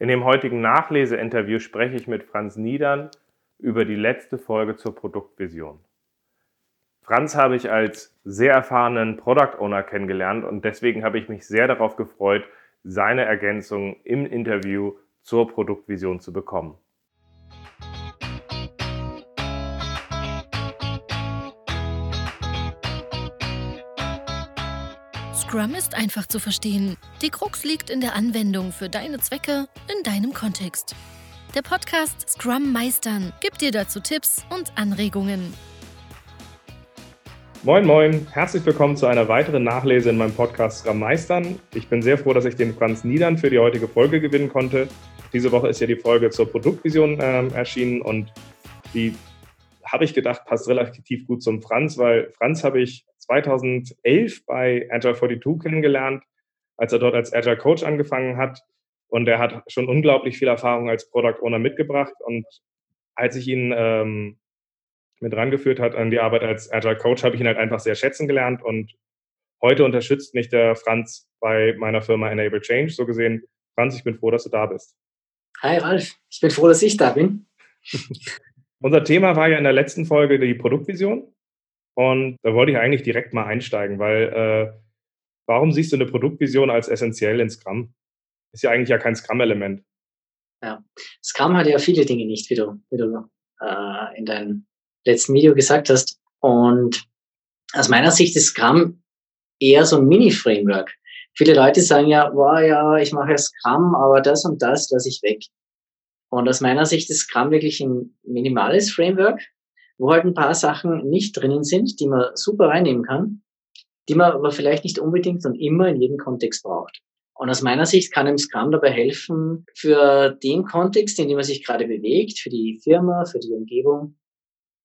In dem heutigen Nachleseinterview spreche ich mit Franz Niedern über die letzte Folge zur Produktvision. Franz habe ich als sehr erfahrenen Product Owner kennengelernt und deswegen habe ich mich sehr darauf gefreut, seine Ergänzungen im Interview zur Produktvision zu bekommen. Scrum ist einfach zu verstehen. Die Krux liegt in der Anwendung für deine Zwecke in deinem Kontext. Der Podcast Scrum Meistern gibt dir dazu Tipps und Anregungen. Moin, moin, herzlich willkommen zu einer weiteren Nachlese in meinem Podcast Scrum Meistern. Ich bin sehr froh, dass ich den Franz Niedern für die heutige Folge gewinnen konnte. Diese Woche ist ja die Folge zur Produktvision äh, erschienen und die habe ich gedacht, passt relativ gut zum Franz, weil Franz habe ich 2011 bei Agile 42 kennengelernt, als er dort als Agile Coach angefangen hat. Und er hat schon unglaublich viel Erfahrung als Product Owner mitgebracht. Und als ich ihn ähm, mit rangeführt hat an die Arbeit als Agile Coach, habe ich ihn halt einfach sehr schätzen gelernt. Und heute unterstützt mich der Franz bei meiner Firma Enable Change. So gesehen, Franz, ich bin froh, dass du da bist. Hi Ralf, ich bin froh, dass ich da bin. Unser Thema war ja in der letzten Folge die Produktvision. Und da wollte ich eigentlich direkt mal einsteigen, weil äh, warum siehst du eine Produktvision als essentiell in Scrum? Ist ja eigentlich ja kein Scrum-Element. Ja, Scrum hat ja viele Dinge nicht, wie du, wie du äh, in deinem letzten Video gesagt hast. Und aus meiner Sicht ist Scrum eher so ein Mini-Framework. Viele Leute sagen ja, wow, ja, ich mache Scrum, aber das und das lasse ich weg. Und aus meiner Sicht ist Scrum wirklich ein minimales Framework, wo halt ein paar Sachen nicht drinnen sind, die man super reinnehmen kann, die man aber vielleicht nicht unbedingt und immer in jedem Kontext braucht. Und aus meiner Sicht kann einem Scrum dabei helfen, für den Kontext, in dem man sich gerade bewegt, für die Firma, für die Umgebung,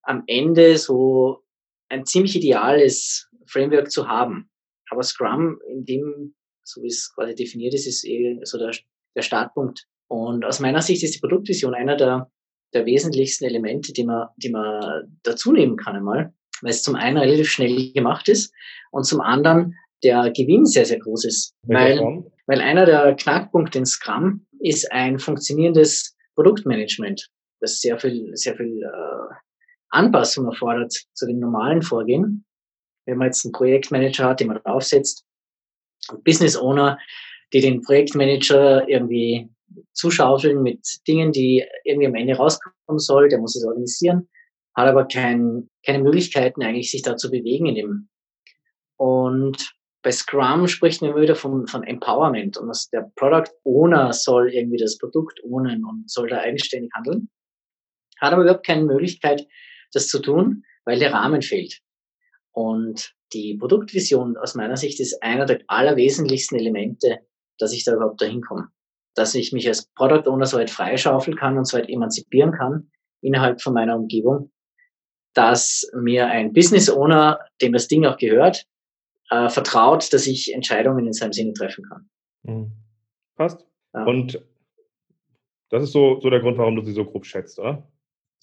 am Ende so ein ziemlich ideales Framework zu haben. Aber Scrum, in dem, so wie es quasi definiert ist, ist eh so der, der Startpunkt. Und aus meiner Sicht ist die Produktvision einer der der wesentlichsten Elemente, die man, die man dazu nehmen kann einmal, weil es zum einen relativ schnell gemacht ist und zum anderen der Gewinn sehr, sehr groß ist. Weil, weil einer der Knackpunkte in Scrum ist ein funktionierendes Produktmanagement, das sehr viel, sehr viel äh, Anpassung erfordert zu dem normalen Vorgehen. Wenn man jetzt einen Projektmanager hat, den man draufsetzt, Business Owner, die den Projektmanager irgendwie zuschaufeln mit Dingen, die irgendwie am Ende rauskommen soll. Der muss es organisieren, hat aber kein, keine Möglichkeiten eigentlich, sich da zu bewegen in dem. Und bei Scrum spricht man immer wieder von, von Empowerment und dass der Product Owner soll irgendwie das Produkt ownen und soll da eigenständig handeln. Hat aber überhaupt keine Möglichkeit, das zu tun, weil der Rahmen fehlt. Und die Produktvision aus meiner Sicht ist einer der allerwesentlichsten Elemente, dass ich da überhaupt dahin komme dass ich mich als Product Owner so weit freischaufeln kann und so weit emanzipieren kann innerhalb von meiner Umgebung, dass mir ein Business Owner, dem das Ding auch gehört, äh, vertraut, dass ich Entscheidungen in seinem Sinne treffen kann. Mhm. Passt. Ja. Und das ist so, so der Grund, warum du sie so grob schätzt, oder?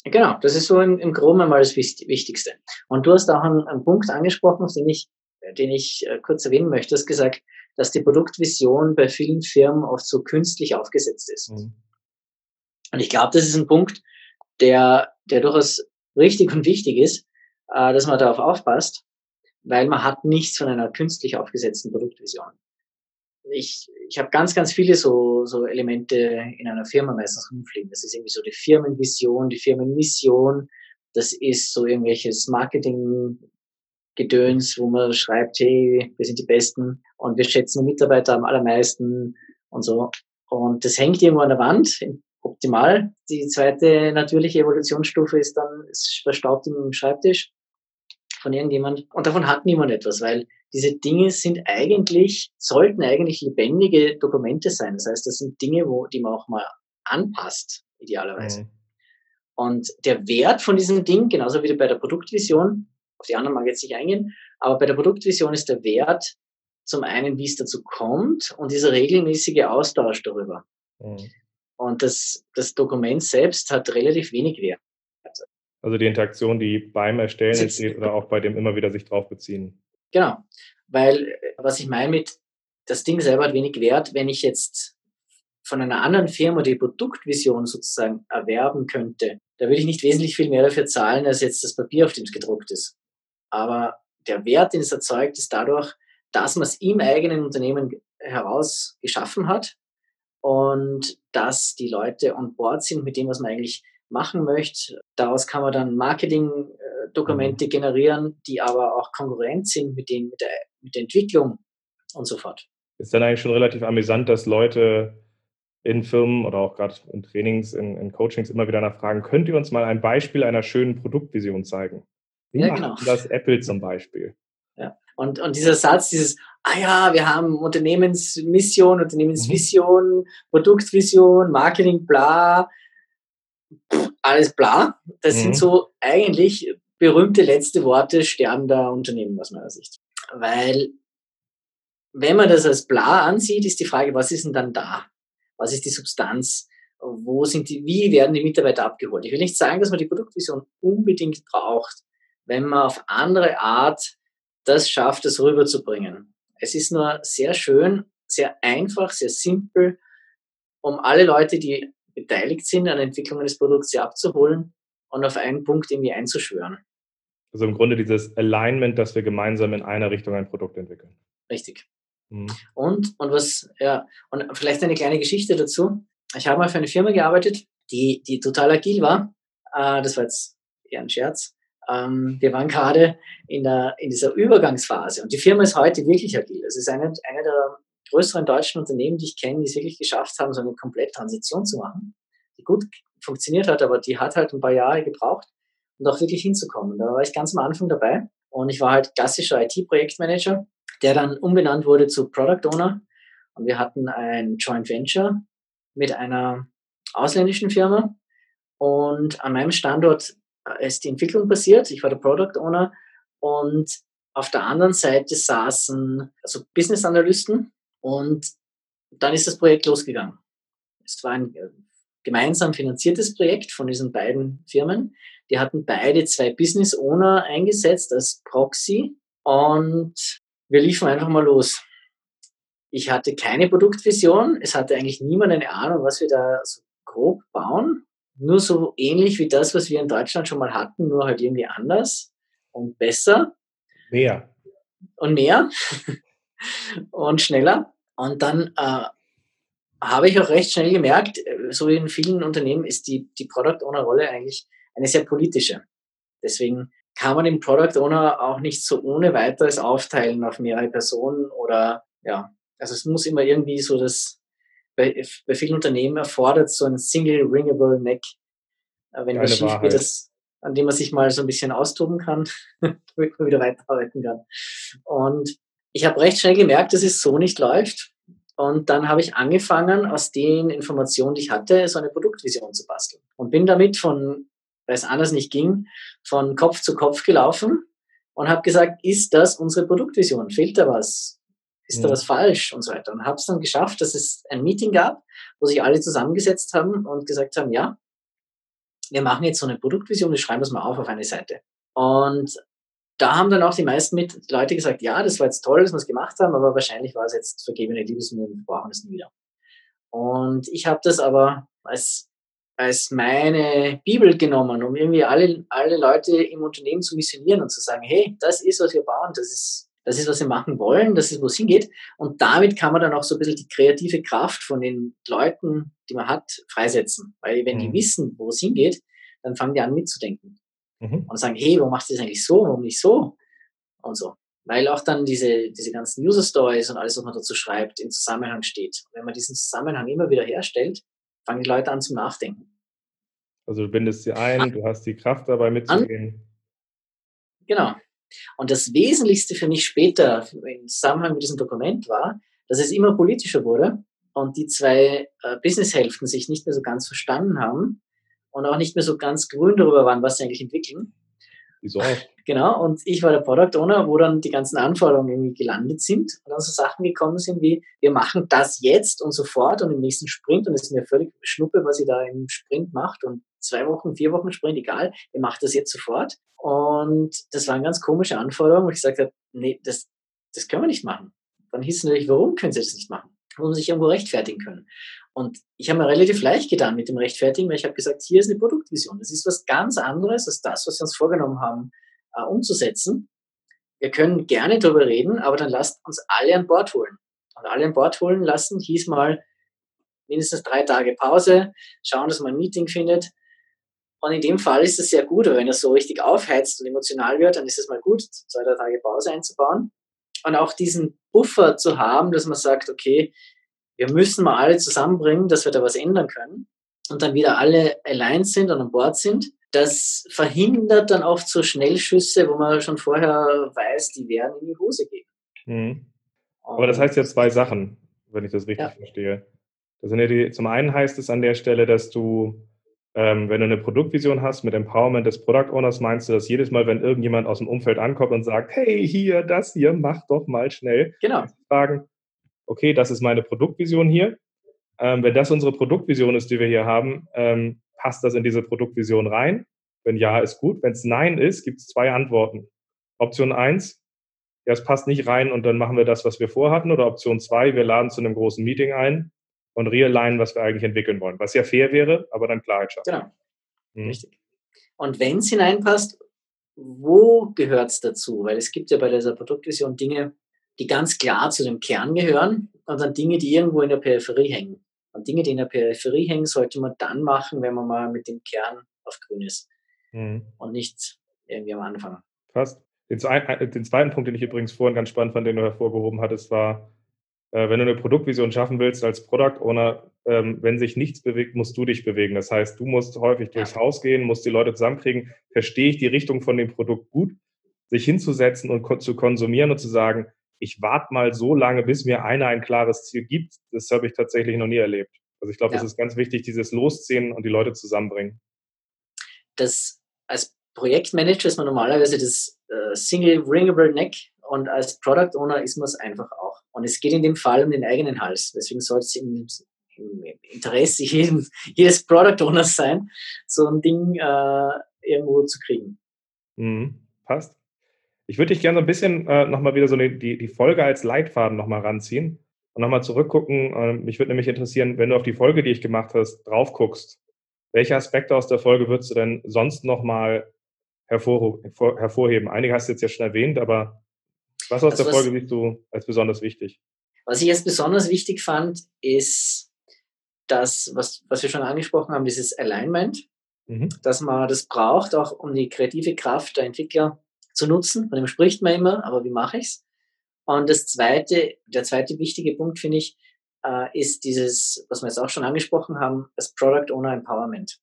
Genau, das ist so im, im Groben einmal das Wichtigste. Und du hast auch einen, einen Punkt angesprochen, den ich, den ich äh, kurz erwähnen möchte. Du hast gesagt, dass die Produktvision bei vielen Firmen oft so künstlich aufgesetzt ist. Mhm. Und ich glaube, das ist ein Punkt, der, der durchaus richtig und wichtig ist, äh, dass man darauf aufpasst, weil man hat nichts von einer künstlich aufgesetzten Produktvision. Ich, ich habe ganz, ganz viele so, so Elemente in einer Firma meistens rumfliegen. Das ist irgendwie so die Firmenvision, die Firmenmission. Das ist so irgendwelches Marketing, Gedöns, wo man schreibt, hey, wir sind die Besten und wir schätzen die Mitarbeiter am allermeisten und so. Und das hängt irgendwo an der Wand, optimal. Die zweite natürliche Evolutionsstufe ist dann, es verstaubt im Schreibtisch von irgendjemand. Und davon hat niemand etwas, weil diese Dinge sind eigentlich, sollten eigentlich lebendige Dokumente sein. Das heißt, das sind Dinge, wo, die man auch mal anpasst, idealerweise. Mhm. Und der Wert von diesem Ding, genauso wie bei der Produktvision, auf die anderen mag ich jetzt nicht eingehen, aber bei der Produktvision ist der Wert zum einen, wie es dazu kommt und dieser regelmäßige Austausch darüber. Mhm. Und das, das Dokument selbst hat relativ wenig Wert. Also die Interaktion, die beim Erstellen entsteht oder auch bei dem immer wieder sich drauf beziehen. Genau, weil was ich meine mit, das Ding selber hat wenig Wert, wenn ich jetzt von einer anderen Firma die Produktvision sozusagen erwerben könnte, da würde ich nicht wesentlich viel mehr dafür zahlen, als jetzt das Papier, auf dem es gedruckt ist. Aber der Wert, den es erzeugt, ist dadurch, dass man es im eigenen Unternehmen heraus geschaffen hat und dass die Leute on board sind mit dem, was man eigentlich machen möchte. Daraus kann man dann Marketing-Dokumente mhm. generieren, die aber auch konkurrent sind mit, den, mit, der, mit der Entwicklung und so fort. Ist dann eigentlich schon relativ amüsant, dass Leute in Firmen oder auch gerade in Trainings, in, in, Coachings immer wieder nachfragen, könnt ihr uns mal ein Beispiel einer schönen Produktvision zeigen? Wie ja, genau. das Apple zum Beispiel? Ja. Und, und dieser Satz, dieses, ah ja, wir haben Unternehmensmission, Unternehmensvision, mhm. Produktvision, Marketing, bla, alles bla. Das mhm. sind so eigentlich berühmte letzte Worte sterbender Unternehmen aus meiner Sicht. Weil, wenn man das als bla ansieht, ist die Frage, was ist denn dann da? Was ist die Substanz? Wo sind die, wie werden die Mitarbeiter abgeholt? Ich will nicht sagen, dass man die Produktvision unbedingt braucht, wenn man auf andere Art das schafft, das rüberzubringen. Es ist nur sehr schön, sehr einfach, sehr simpel, um alle Leute, die beteiligt sind an der Entwicklung eines Produkts, sie abzuholen und auf einen Punkt irgendwie einzuschwören. Also im Grunde dieses Alignment, dass wir gemeinsam in einer Richtung ein Produkt entwickeln. Richtig. Mhm. Und, und was, ja, und vielleicht eine kleine Geschichte dazu. Ich habe mal für eine Firma gearbeitet, die, die total agil war. Äh, das war jetzt eher ein Scherz. Ähm, wir waren gerade in, der, in dieser Übergangsphase und die Firma ist heute wirklich agil. Es ist eine, eine der größeren deutschen Unternehmen, die ich kenne, die es wirklich geschafft haben, so eine komplette Transition zu machen, die gut funktioniert hat, aber die hat halt ein paar Jahre gebraucht, um auch wirklich hinzukommen. Da war ich ganz am Anfang dabei und ich war halt klassischer IT-Projektmanager, der dann umbenannt wurde zu Product Owner und wir hatten ein Joint Venture mit einer ausländischen Firma und an meinem Standort ist die Entwicklung passiert. Ich war der Product Owner und auf der anderen Seite saßen also Business Analysten und dann ist das Projekt losgegangen. Es war ein äh, gemeinsam finanziertes Projekt von diesen beiden Firmen. Die hatten beide zwei Business Owner eingesetzt als Proxy und wir liefen einfach mal los. Ich hatte keine Produktvision. Es hatte eigentlich niemand eine Ahnung, was wir da so grob bauen nur so ähnlich wie das, was wir in Deutschland schon mal hatten, nur halt irgendwie anders und besser. Mehr. Und mehr. und schneller. Und dann äh, habe ich auch recht schnell gemerkt, äh, so wie in vielen Unternehmen ist die, die Product Owner Rolle eigentlich eine sehr politische. Deswegen kann man den Product Owner auch nicht so ohne weiteres aufteilen auf mehrere Personen oder ja, also es muss immer irgendwie so das, bei, bei vielen Unternehmen erfordert so ein Single Ringable Neck. Äh, wenn was schief geht, das, an dem man sich mal so ein bisschen austoben kann, damit man wieder weiterarbeiten kann. Und ich habe recht schnell gemerkt, dass es so nicht läuft. Und dann habe ich angefangen, aus den Informationen, die ich hatte, so eine Produktvision zu basteln. Und bin damit von, weil es anders nicht ging, von Kopf zu Kopf gelaufen und habe gesagt, ist das unsere Produktvision? Fehlt da was? Ist da was falsch und so weiter. Und habe es dann geschafft, dass es ein Meeting gab, wo sich alle zusammengesetzt haben und gesagt haben, ja, wir machen jetzt so eine Produktvision, wir schreiben das mal auf auf eine Seite. Und da haben dann auch die meisten mit Leute gesagt, ja, das war jetzt toll, dass wir es gemacht haben, aber wahrscheinlich war es jetzt vergebene Liebesmühe, wir brauchen es nie wieder. Und ich habe das aber als, als meine Bibel genommen, um irgendwie alle, alle Leute im Unternehmen zu missionieren und zu sagen, hey, das ist, was wir bauen, das ist das ist, was sie machen wollen, das ist, wo es hingeht. Und damit kann man dann auch so ein bisschen die kreative Kraft von den Leuten, die man hat, freisetzen. Weil wenn mhm. die wissen, wo es hingeht, dann fangen die an mitzudenken. Mhm. Und sagen, hey, warum machst du das eigentlich so, warum nicht so? Und so. Weil auch dann diese, diese ganzen User Stories und alles, was man dazu schreibt, im Zusammenhang steht. Und wenn man diesen Zusammenhang immer wieder herstellt, fangen die Leute an zum Nachdenken. Also du bindest sie ein, du hast die Kraft dabei mitzugehen. Genau. Und das Wesentlichste für mich später im Zusammenhang mit diesem Dokument war, dass es immer politischer wurde und die zwei äh, Businesshälften sich nicht mehr so ganz verstanden haben und auch nicht mehr so ganz grün darüber waren, was sie eigentlich entwickeln. Wieso? Genau, und ich war der Product Owner, wo dann die ganzen Anforderungen irgendwie gelandet sind und dann so Sachen gekommen sind wie, wir machen das jetzt und sofort und im nächsten Sprint und es ist mir völlig schnuppe, was ihr da im Sprint macht und zwei Wochen, vier Wochen Sprint, egal, ihr macht das jetzt sofort. Und das waren ganz komische Anforderungen, wo ich gesagt habe, nee, das, das können wir nicht machen. Dann hieß es natürlich, warum können sie das nicht machen? Wo sie sich irgendwo rechtfertigen können. Und ich habe mir relativ leicht getan mit dem Rechtfertigen, weil ich habe gesagt, hier ist eine Produktvision. Das ist was ganz anderes als das, was wir uns vorgenommen haben, äh, umzusetzen. Wir können gerne darüber reden, aber dann lasst uns alle an Bord holen. Und alle an Bord holen lassen hieß mal mindestens drei Tage Pause, schauen, dass man ein Meeting findet. Und in dem Fall ist es sehr gut, aber wenn er so richtig aufheizt und emotional wird, dann ist es mal gut, zwei, drei Tage Pause einzubauen. Und auch diesen Buffer zu haben, dass man sagt, okay, wir müssen mal alle zusammenbringen, dass wir da was ändern können und dann wieder alle allein sind und an Bord sind. Das verhindert dann oft so Schnellschüsse, wo man schon vorher weiß, die werden in die Hose gehen. Mhm. Aber das heißt ja zwei Sachen, wenn ich das richtig ja. verstehe. Das sind ja die, zum einen heißt es an der Stelle, dass du, wenn du eine Produktvision hast mit Empowerment des Product Owners, meinst du, dass jedes Mal, wenn irgendjemand aus dem Umfeld ankommt und sagt, hey, hier, das hier, mach doch mal schnell. Genau. Fragen, okay, das ist meine Produktvision hier. Ähm, wenn das unsere Produktvision ist, die wir hier haben, ähm, passt das in diese Produktvision rein? Wenn ja, ist gut. Wenn es Nein ist, gibt es zwei Antworten. Option 1, ja, es passt nicht rein und dann machen wir das, was wir vorhatten. Oder Option 2, wir laden zu einem großen Meeting ein und realignen, was wir eigentlich entwickeln wollen. Was ja fair wäre, aber dann Klarheit schaffen. Genau. Hm. Richtig. Und wenn es hineinpasst, wo gehört es dazu? Weil es gibt ja bei dieser Produktvision Dinge, die ganz klar zu dem Kern gehören und dann Dinge, die irgendwo in der Peripherie hängen. Und Dinge, die in der Peripherie hängen, sollte man dann machen, wenn man mal mit dem Kern auf grün ist. Mhm. Und nicht irgendwie am Anfang. Passt. Den, äh, den, zweiten Punkt, den ich übrigens vorhin ganz spannend fand, den du hervorgehoben hattest, war, äh, wenn du eine Produktvision schaffen willst als Product Owner, ähm, wenn sich nichts bewegt, musst du dich bewegen. Das heißt, du musst häufig durchs ja. Haus gehen, musst die Leute zusammenkriegen, verstehe ich die Richtung von dem Produkt gut, sich hinzusetzen und ko zu konsumieren und zu sagen, ich warte mal so lange, bis mir einer ein klares Ziel gibt. Das habe ich tatsächlich noch nie erlebt. Also ich glaube, ja. das ist ganz wichtig, dieses Losziehen und die Leute zusammenbringen. Das als Projektmanager ist man normalerweise das äh, Single Ringable Neck und als Product Owner ist man es einfach auch. Und es geht in dem Fall um den eigenen Hals. Deswegen sollte es im, im Interesse jedem, jedes Product Owners sein, so ein Ding äh, irgendwo zu kriegen. Mhm. Passt. Ich würde dich gerne so ein bisschen äh, nochmal wieder so die, die Folge als Leitfaden nochmal ranziehen und nochmal zurückgucken. Äh, mich würde nämlich interessieren, wenn du auf die Folge, die ich gemacht hast, drauf guckst, welche Aspekte aus der Folge würdest du denn sonst nochmal hervor, hervor, hervorheben? Einige hast du jetzt ja schon erwähnt, aber was aus also der was, Folge siehst du als besonders wichtig? Was ich als besonders wichtig fand, ist das, was, was wir schon angesprochen haben, dieses Alignment, mhm. dass man das braucht, auch um die kreative Kraft der Entwickler zu nutzen. Von dem spricht man immer, aber wie mache ich's? Und das zweite, der zweite wichtige Punkt, finde ich, äh, ist dieses, was wir jetzt auch schon angesprochen haben, das Product Owner Empowerment.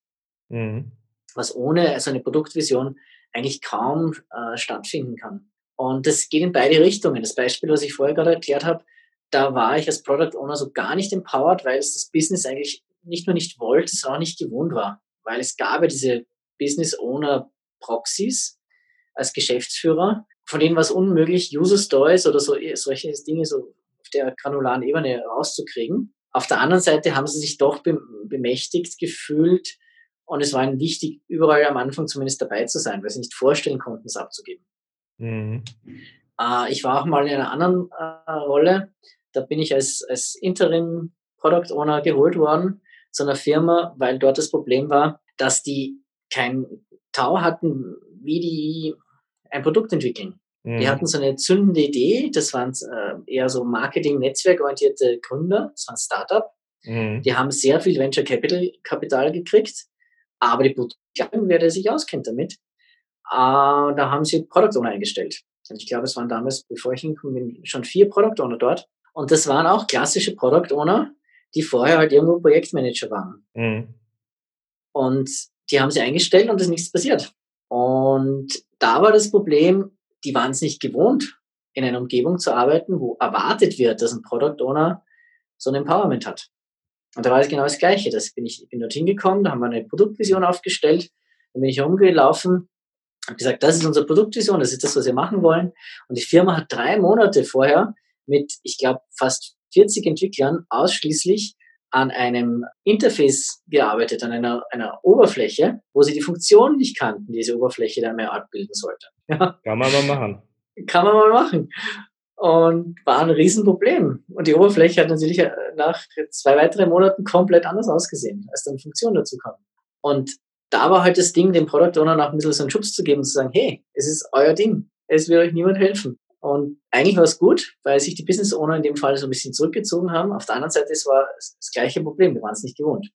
Mhm. Was ohne so eine Produktvision eigentlich kaum äh, stattfinden kann. Und das geht in beide Richtungen. Das Beispiel, was ich vorher gerade erklärt habe, da war ich als Product Owner so gar nicht empowered, weil es das Business eigentlich nicht nur nicht wollte, sondern auch nicht gewohnt war. Weil es gab ja diese Business Owner Proxys, als Geschäftsführer. Von denen war es unmöglich, User Stories oder so, solche Dinge so auf der granularen Ebene rauszukriegen. Auf der anderen Seite haben sie sich doch bemächtigt gefühlt und es war ihnen wichtig, überall am Anfang zumindest dabei zu sein, weil sie nicht vorstellen konnten, es abzugeben. Mhm. Äh, ich war auch mal in einer anderen äh, Rolle. Da bin ich als, als Interim Product Owner geholt worden zu einer Firma, weil dort das Problem war, dass die kein Tau hatten, wie die ein Produkt entwickeln. Mhm. Die hatten so eine zündende Idee, das waren äh, eher so Marketing-Netzwerkorientierte Gründer, das war ein Startup. Mhm. Die haben sehr viel Venture Capital Kapital gekriegt, aber die Produkte, wer der sich auskennt damit, äh, da haben sie Product Owner eingestellt. Und ich glaube, es waren damals, bevor ich hinkomme, schon vier Product Owner dort. Und das waren auch klassische Product Owner, die vorher halt irgendwo Projektmanager waren. Mhm. Und die haben sie eingestellt und es ist nichts passiert. Und da war das Problem, die waren es nicht gewohnt, in einer Umgebung zu arbeiten, wo erwartet wird, dass ein Product Owner so ein Empowerment hat. Und da war es genau das Gleiche. Das bin ich bin dorthin gekommen, da haben wir eine Produktvision aufgestellt, dann bin ich herumgelaufen, habe gesagt, das ist unsere Produktvision, das ist das, was wir machen wollen. Und die Firma hat drei Monate vorher mit, ich glaube, fast 40 Entwicklern ausschließlich an einem Interface gearbeitet, an einer, einer Oberfläche, wo sie die Funktion nicht kannten, die diese Oberfläche dann mehr abbilden sollte. Ja. Kann man mal machen. Kann man mal machen. und war ein Riesenproblem. Und die Oberfläche hat natürlich äh, nach zwei weiteren Monaten komplett anders ausgesehen, als dann Funktionen dazu kamen. Und da war halt das Ding, dem Product Owner noch ein bisschen so einen Schubs zu geben und zu sagen, hey, es ist euer Ding. Es wird euch niemand helfen. Und eigentlich war es gut, weil sich die Business Owner in dem Fall so ein bisschen zurückgezogen haben. Auf der anderen Seite, es war das gleiche Problem. Wir waren es nicht gewohnt.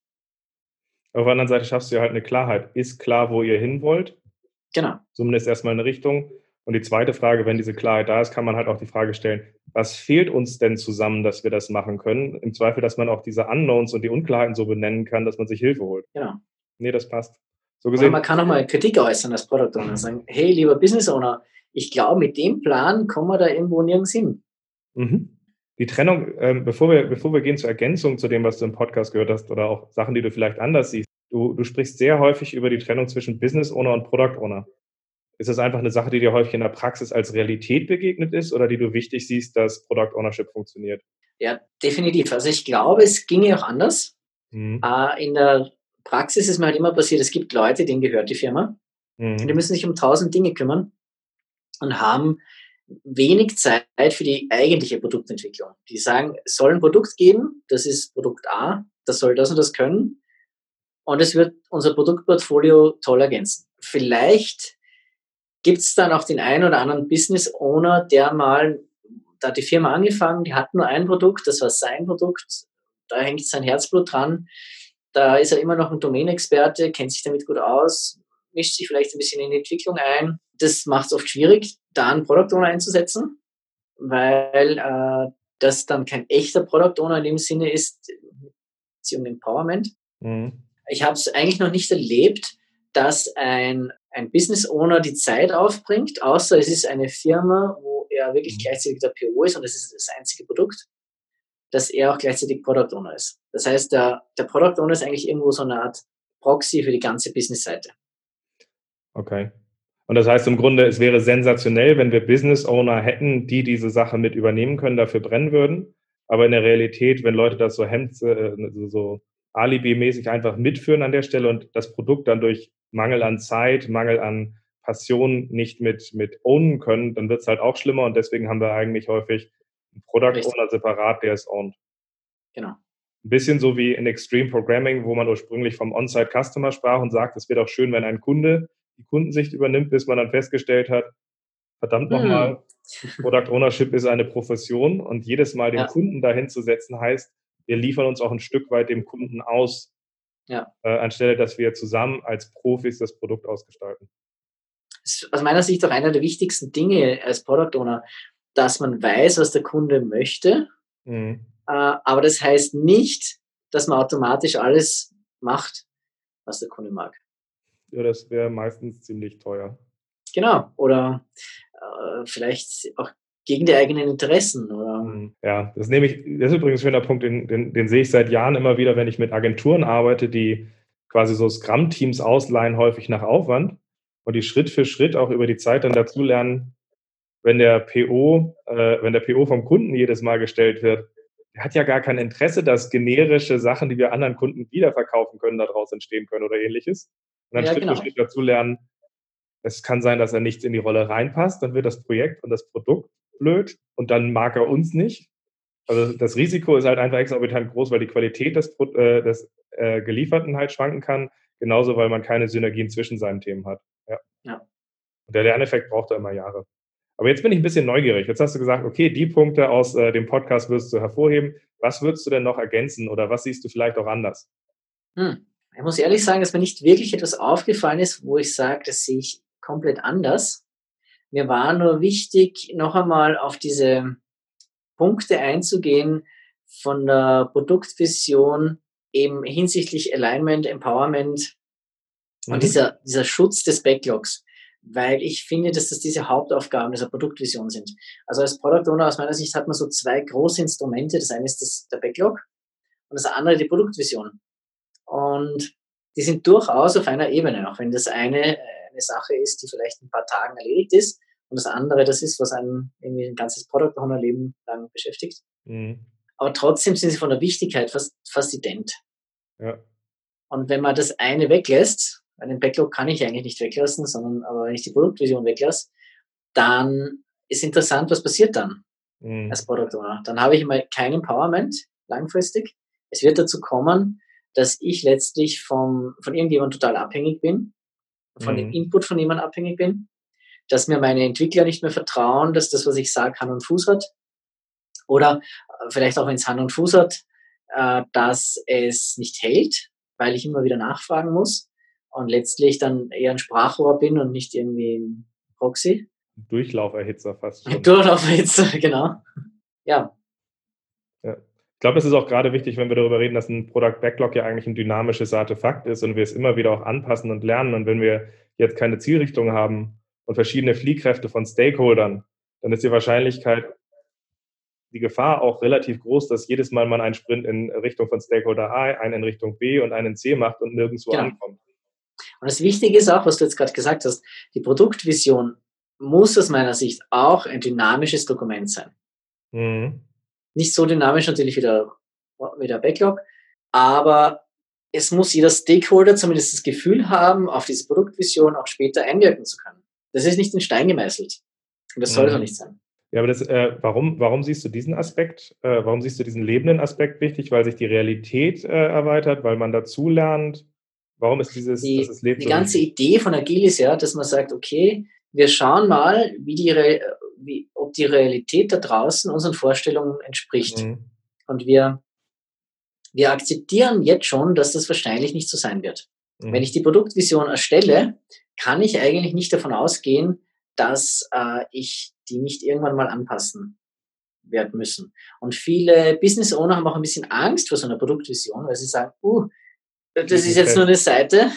Auf der anderen Seite schaffst du ja halt eine Klarheit. Ist klar, wo ihr hin wollt? Genau. Zumindest erstmal eine Richtung. Und die zweite Frage, wenn diese Klarheit da ist, kann man halt auch die Frage stellen, was fehlt uns denn zusammen, dass wir das machen können? Im Zweifel, dass man auch diese Unknowns und die Unklarheiten so benennen kann, dass man sich Hilfe holt. Genau. Nee, das passt. So gesehen, man kann auch mal Kritik äußern als Product Owner und sagen, hey, lieber Business Owner, ich glaube, mit dem Plan kommen wir da irgendwo nirgends hin. Mhm. Die Trennung, ähm, bevor, wir, bevor wir gehen zur Ergänzung zu dem, was du im Podcast gehört hast oder auch Sachen, die du vielleicht anders siehst, du, du sprichst sehr häufig über die Trennung zwischen Business Owner und Product Owner. Ist das einfach eine Sache, die dir häufig in der Praxis als Realität begegnet ist oder die du wichtig siehst, dass Product Ownership funktioniert? Ja, definitiv. Also ich glaube, es ginge auch anders. Mhm. Äh, in der Praxis ist mir halt immer passiert, es gibt Leute, denen gehört die Firma. Mhm. Die müssen sich um tausend Dinge kümmern und haben wenig Zeit für die eigentliche Produktentwicklung. Die sagen, es soll ein Produkt geben, das ist Produkt A, das soll das und das können und es wird unser Produktportfolio toll ergänzen. Vielleicht gibt es dann auch den einen oder anderen Business Owner, der mal, da hat die Firma angefangen, die hat nur ein Produkt, das war sein Produkt, da hängt sein Herzblut dran, da ist er immer noch ein Domain-Experte, kennt sich damit gut aus, mischt sich vielleicht ein bisschen in die Entwicklung ein. Das macht es oft schwierig, da einen Product Owner einzusetzen, weil äh, das dann kein echter Product Owner in dem Sinne ist, Beziehung Empowerment. Mhm. Ich habe es eigentlich noch nicht erlebt, dass ein, ein Business Owner die Zeit aufbringt, außer es ist eine Firma, wo er wirklich mhm. gleichzeitig der PO ist und es ist das einzige Produkt, dass er auch gleichzeitig Product Owner ist. Das heißt, der, der Product Owner ist eigentlich irgendwo so eine Art Proxy für die ganze Business-Seite. Okay. Und das heißt im Grunde, es wäre sensationell, wenn wir Business Owner hätten, die diese Sache mit übernehmen können, dafür brennen würden. Aber in der Realität, wenn Leute das so Hemd, äh, so Alibi-mäßig einfach mitführen an der Stelle und das Produkt dann durch Mangel an Zeit, Mangel an Passion nicht mit, mit ownen können, dann wird es halt auch schlimmer und deswegen haben wir eigentlich häufig einen Product Richtig. Owner separat, der es ownt. Genau. Ein bisschen so wie in Extreme Programming, wo man ursprünglich vom On-Site Customer sprach und sagt, es wird auch schön, wenn ein Kunde die Kundensicht übernimmt, bis man dann festgestellt hat, verdammt nochmal, hm. Product Ownership ist eine Profession und jedes Mal den ja. Kunden dahin zu setzen heißt, wir liefern uns auch ein Stück weit dem Kunden aus, ja. äh, anstelle dass wir zusammen als Profis das Produkt ausgestalten. Das ist aus meiner Sicht auch einer der wichtigsten Dinge als Product Owner, dass man weiß, was der Kunde möchte. Mhm. Äh, aber das heißt nicht, dass man automatisch alles macht, was der Kunde mag ja, das wäre meistens ziemlich teuer. Genau, oder äh, vielleicht auch gegen die eigenen Interessen. Oder? Mhm. Ja, das nehme ich, das ist übrigens ein schöner Punkt, den, den, den sehe ich seit Jahren immer wieder, wenn ich mit Agenturen arbeite, die quasi so Scrum-Teams ausleihen, häufig nach Aufwand und die Schritt für Schritt auch über die Zeit dann dazulernen, wenn der PO, äh, wenn der PO vom Kunden jedes Mal gestellt wird, der hat ja gar kein Interesse, dass generische Sachen, die wir anderen Kunden wiederverkaufen können, daraus entstehen können oder ähnliches. Und dann ja, Schritt genau. für Schritt dazu lernen, es kann sein, dass er nicht in die Rolle reinpasst, dann wird das Projekt und das Produkt blöd und dann mag er uns nicht. Also das Risiko ist halt einfach exorbitant groß, weil die Qualität des, äh, des äh, Gelieferten halt schwanken kann, genauso weil man keine Synergien zwischen seinen Themen hat. Ja. ja. Und der Lerneffekt braucht da immer Jahre. Aber jetzt bin ich ein bisschen neugierig. Jetzt hast du gesagt, okay, die Punkte aus äh, dem Podcast wirst du hervorheben. Was würdest du denn noch ergänzen oder was siehst du vielleicht auch anders? Hm. Ich muss ehrlich sagen, dass mir nicht wirklich etwas aufgefallen ist, wo ich sage, das sehe ich komplett anders. Mir war nur wichtig, noch einmal auf diese Punkte einzugehen von der Produktvision eben hinsichtlich Alignment, Empowerment mhm. und dieser, dieser Schutz des Backlogs. Weil ich finde, dass das diese Hauptaufgaben dieser Produktvision sind. Also als Product Owner aus meiner Sicht hat man so zwei große Instrumente. Das eine ist das, der Backlog und das andere die Produktvision. Und die sind durchaus auf einer Ebene, auch wenn das eine eine Sache ist, die vielleicht in ein paar Tagen erledigt ist und das andere das ist, was einen irgendwie ein ganzes Product Owner Leben lang beschäftigt. Mhm. Aber trotzdem sind sie von der Wichtigkeit fast, fast ident. Ja. Und wenn man das eine weglässt, den Backlog kann ich eigentlich nicht weglassen, sondern aber wenn ich die Produktvision weglasse, dann ist interessant, was passiert dann. mhm. als Product Owner. Dann habe ich mal kein Empowerment langfristig. Es wird dazu kommen, dass ich letztlich vom, von irgendjemandem total abhängig bin, von mhm. dem Input von jemandem abhängig bin, dass mir meine Entwickler nicht mehr vertrauen, dass das, was ich sage, Hand und Fuß hat. Oder äh, vielleicht auch, wenn es Hand und Fuß hat, äh, dass es nicht hält, weil ich immer wieder nachfragen muss und letztlich dann eher ein Sprachrohr bin und nicht irgendwie ein Proxy. Durchlauferhitzer fast. Schon. Durchlauferhitzer, genau. Ja. ja. Ich glaube, es ist auch gerade wichtig, wenn wir darüber reden, dass ein Product Backlog ja eigentlich ein dynamisches Artefakt ist und wir es immer wieder auch anpassen und lernen. Und wenn wir jetzt keine Zielrichtung haben und verschiedene Fliehkräfte von Stakeholdern, dann ist die Wahrscheinlichkeit, die Gefahr auch relativ groß, dass jedes Mal man einen Sprint in Richtung von Stakeholder A, einen in Richtung B und einen in C macht und nirgendwo genau. ankommt. Und das Wichtige ist auch, was du jetzt gerade gesagt hast, die Produktvision muss aus meiner Sicht auch ein dynamisches Dokument sein. Mhm. Nicht so dynamisch natürlich wie der, wie der Backlog, aber es muss jeder Stakeholder zumindest das Gefühl haben, auf diese Produktvision auch später einwirken zu können. Das ist nicht in Stein gemeißelt. Und das mhm. soll es auch nicht sein. Ja, aber das, äh, warum, warum siehst du diesen Aspekt, äh, warum siehst du diesen lebenden Aspekt wichtig? Weil sich die Realität äh, erweitert, weil man dazulernt? Warum ist dieses, die, das Leben Die so ganze wichtig? Idee von Agil ist ja, dass man sagt, okay, wir schauen mal, wie die, wie, ob die Realität da draußen unseren Vorstellungen entspricht. Mhm. Und wir, wir akzeptieren jetzt schon, dass das wahrscheinlich nicht so sein wird. Mhm. Wenn ich die Produktvision erstelle, kann ich eigentlich nicht davon ausgehen, dass äh, ich die nicht irgendwann mal anpassen werden müssen. Und viele Business Owner haben auch ein bisschen Angst vor so einer Produktvision, weil sie sagen, uh, das ist jetzt nur eine Seite,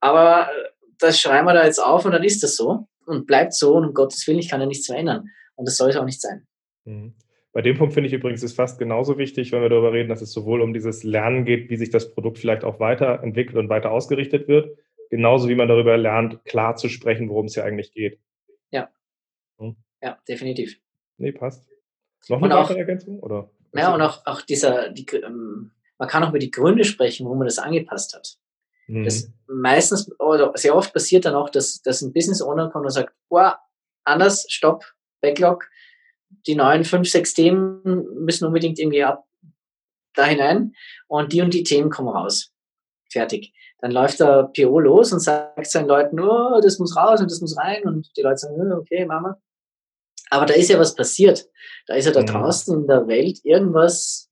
aber äh, das schreiben wir da jetzt auf und dann ist das so und bleibt so und um Gottes Willen, ich kann ja nichts verändern. Und das soll es auch nicht sein. Mhm. Bei dem Punkt finde ich übrigens ist fast genauso wichtig, wenn wir darüber reden, dass es sowohl um dieses Lernen geht, wie sich das Produkt vielleicht auch weiterentwickelt und weiter ausgerichtet wird, genauso wie man darüber lernt, klar zu sprechen, worum es hier eigentlich geht. Ja. Hm? Ja, definitiv. Nee, passt. Noch eine weitere Ergänzung? Oder? Ja, und auch, auch dieser, die, ähm, man kann auch über die Gründe sprechen, wo man das angepasst hat. Mhm. Das meistens oder sehr oft passiert dann auch, dass, dass ein Business Owner kommt und sagt, boah, anders, stopp, Backlog, die neuen fünf, sechs Themen müssen unbedingt irgendwie ab da hinein und die und die Themen kommen raus. Fertig. Dann läuft der PO los und sagt seinen Leuten, oh, das muss raus und das muss rein und die Leute sagen, oh, okay, Mama. Aber da ist ja was passiert. Da ist ja da mhm. draußen in der Welt irgendwas,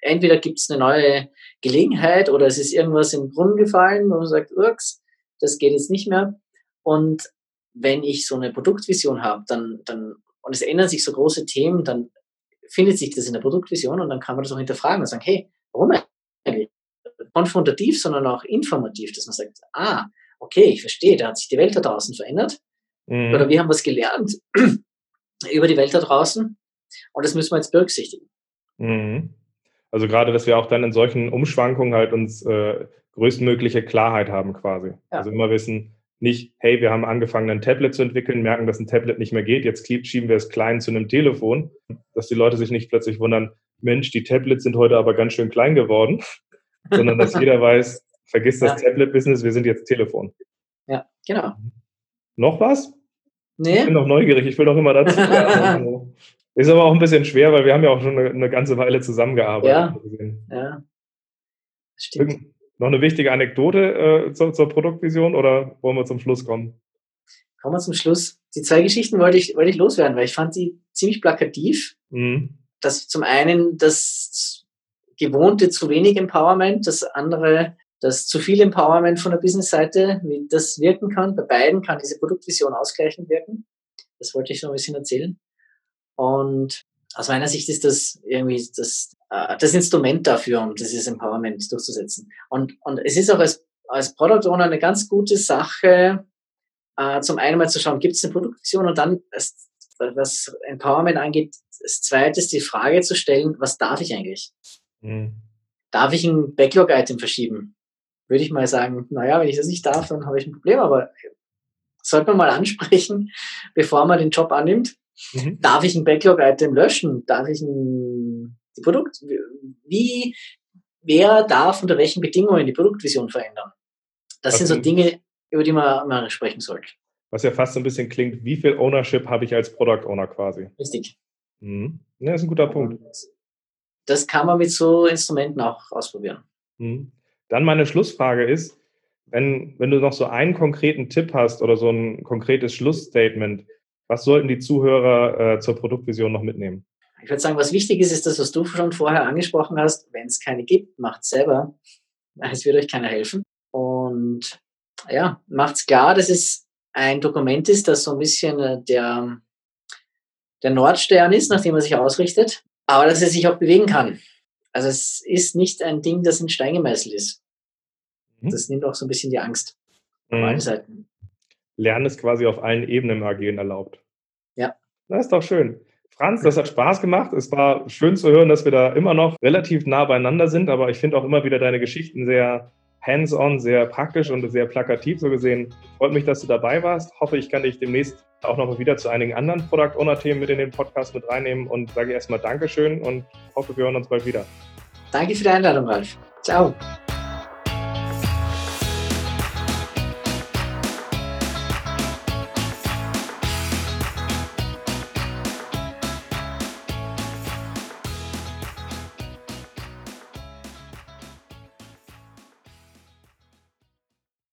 entweder gibt es eine neue Gelegenheit oder es ist irgendwas im Brunnen gefallen, wo man sagt, Urks, das geht jetzt nicht mehr. Und wenn ich so eine Produktvision habe, dann, dann, und es ändern sich so große Themen, dann findet sich das in der Produktvision und dann kann man das auch hinterfragen und sagen, hey, warum eigentlich? Konfrontativ, sondern auch informativ, dass man sagt, ah, okay, ich verstehe, da hat sich die Welt da draußen verändert. Mhm. Oder wir haben was gelernt über die Welt da draußen und das müssen wir jetzt berücksichtigen. Mhm. Also gerade, dass wir auch dann in solchen Umschwankungen halt uns äh, größtmögliche Klarheit haben quasi. Ja. Also immer wissen, nicht, hey, wir haben angefangen, ein Tablet zu entwickeln, merken, dass ein Tablet nicht mehr geht, jetzt schieben wir es klein zu einem Telefon, dass die Leute sich nicht plötzlich wundern, Mensch, die Tablets sind heute aber ganz schön klein geworden, sondern dass jeder weiß, vergiss das ja. Tablet-Business, wir sind jetzt Telefon. Ja, genau. Noch was? Nee. Ich bin noch neugierig, ich will doch immer dazu. Ist aber auch ein bisschen schwer, weil wir haben ja auch schon eine, eine ganze Weile zusammengearbeitet. Ja, ja. Stimmt. Noch eine wichtige Anekdote äh, zur, zur, Produktvision oder wollen wir zum Schluss kommen? Kommen wir zum Schluss. Die zwei Geschichten wollte ich, wollte ich loswerden, weil ich fand die ziemlich plakativ. Mhm. Das zum einen das gewohnte zu wenig Empowerment, das andere das zu viel Empowerment von der Business-Seite, wie das wirken kann. Bei beiden kann diese Produktvision ausgleichend wirken. Das wollte ich noch ein bisschen erzählen. Und aus meiner Sicht ist das irgendwie das, äh, das Instrument dafür, um dieses Empowerment durchzusetzen. Und, und es ist auch als, als Product Owner eine ganz gute Sache, äh, zum einen mal zu schauen, gibt es eine Produktion und dann, was Empowerment angeht, als zweites die Frage zu stellen, was darf ich eigentlich? Mhm. Darf ich ein Backlog-Item verschieben? Würde ich mal sagen, naja, wenn ich das nicht darf, dann habe ich ein Problem, aber sollte man mal ansprechen, bevor man den Job annimmt. Mhm. Darf ich ein Backlog-Item löschen? Darf ich ein die Produkt, wie, wer darf unter welchen Bedingungen die Produktvision verändern? Das was sind so Dinge, über die man mal sprechen sollte. Was ja fast so ein bisschen klingt, wie viel Ownership habe ich als Product Owner quasi? Richtig. Mhm. Ja, ist ein guter Punkt. das kann man mit so Instrumenten auch ausprobieren. Mhm. Dann meine Schlussfrage ist, wenn, wenn du noch so einen konkreten Tipp hast oder so ein konkretes Schlussstatement, was sollten die Zuhörer äh, zur Produktvision noch mitnehmen? Ich würde sagen, was wichtig ist, ist das, was du schon vorher angesprochen hast. Wenn es keine gibt, macht es selber. Es wird euch keiner helfen. Und ja, macht es klar, dass es ein Dokument ist, das so ein bisschen äh, der, der Nordstern ist, nach dem man sich ausrichtet, aber dass es sich auch bewegen kann. Also es ist nicht ein Ding, das in Stein gemeißelt ist. Mhm. Das nimmt auch so ein bisschen die Angst mhm. auf allen Seiten. Lernen ist quasi auf allen Ebenen im Agieren erlaubt. Ja. Das ist doch schön. Franz, das hat Spaß gemacht. Es war schön zu hören, dass wir da immer noch relativ nah beieinander sind, aber ich finde auch immer wieder deine Geschichten sehr hands-on, sehr praktisch und sehr plakativ so gesehen. Freut mich, dass du dabei warst. Hoffe, ich kann dich demnächst auch noch mal wieder zu einigen anderen Product Owner Themen mit in den Podcast mit reinnehmen und sage erstmal Dankeschön und hoffe, wir hören uns bald wieder. Danke für die Einladung, Ralf. Ciao.